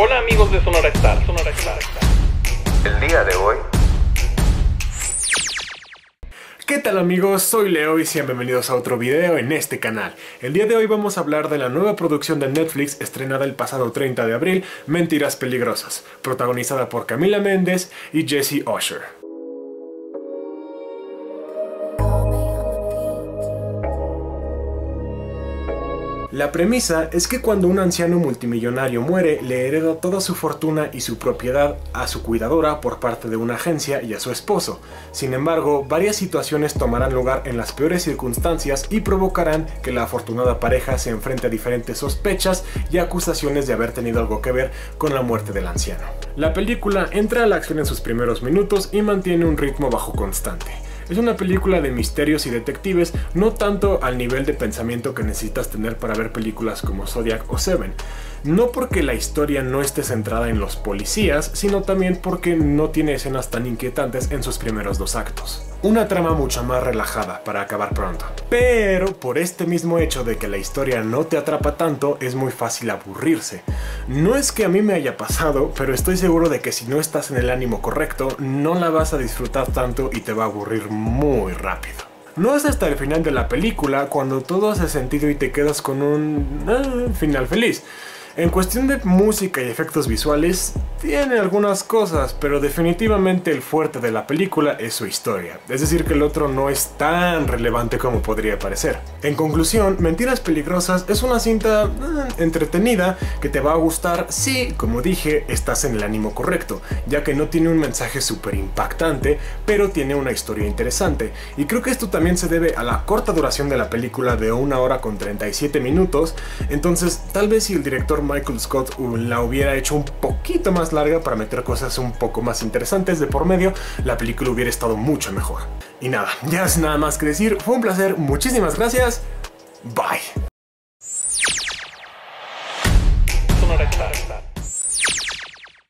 Hola amigos de Sonora Star, Sonora Star. El día de hoy ¿Qué tal amigos? Soy Leo y sean bienvenidos a otro video en este canal. El día de hoy vamos a hablar de la nueva producción de Netflix estrenada el pasado 30 de abril, Mentiras Peligrosas, protagonizada por Camila Méndez y Jesse Usher. La premisa es que cuando un anciano multimillonario muere, le hereda toda su fortuna y su propiedad a su cuidadora por parte de una agencia y a su esposo. Sin embargo, varias situaciones tomarán lugar en las peores circunstancias y provocarán que la afortunada pareja se enfrente a diferentes sospechas y acusaciones de haber tenido algo que ver con la muerte del anciano. La película entra a la acción en sus primeros minutos y mantiene un ritmo bajo constante. Es una película de misterios y detectives, no tanto al nivel de pensamiento que necesitas tener para ver películas como Zodiac o Seven. No porque la historia no esté centrada en los policías, sino también porque no tiene escenas tan inquietantes en sus primeros dos actos. Una trama mucho más relajada para acabar pronto. Pero por este mismo hecho de que la historia no te atrapa tanto, es muy fácil aburrirse. No es que a mí me haya pasado, pero estoy seguro de que si no estás en el ánimo correcto, no la vas a disfrutar tanto y te va a aburrir muy rápido. No es hasta el final de la película cuando todo hace sentido y te quedas con un ah, final feliz. En cuestión de música y efectos visuales, tiene algunas cosas, pero definitivamente el fuerte de la película es su historia. Es decir, que el otro no es tan relevante como podría parecer. En conclusión, Mentiras Peligrosas es una cinta eh, entretenida que te va a gustar si, como dije, estás en el ánimo correcto, ya que no tiene un mensaje súper impactante, pero tiene una historia interesante. Y creo que esto también se debe a la corta duración de la película de una hora con 37 minutos, entonces tal vez si el director Michael Scott la hubiera hecho un poquito larga para meter cosas un poco más interesantes de por medio, la película hubiera estado mucho mejor. Y nada, ya es nada más que decir, fue un placer, muchísimas gracias, bye.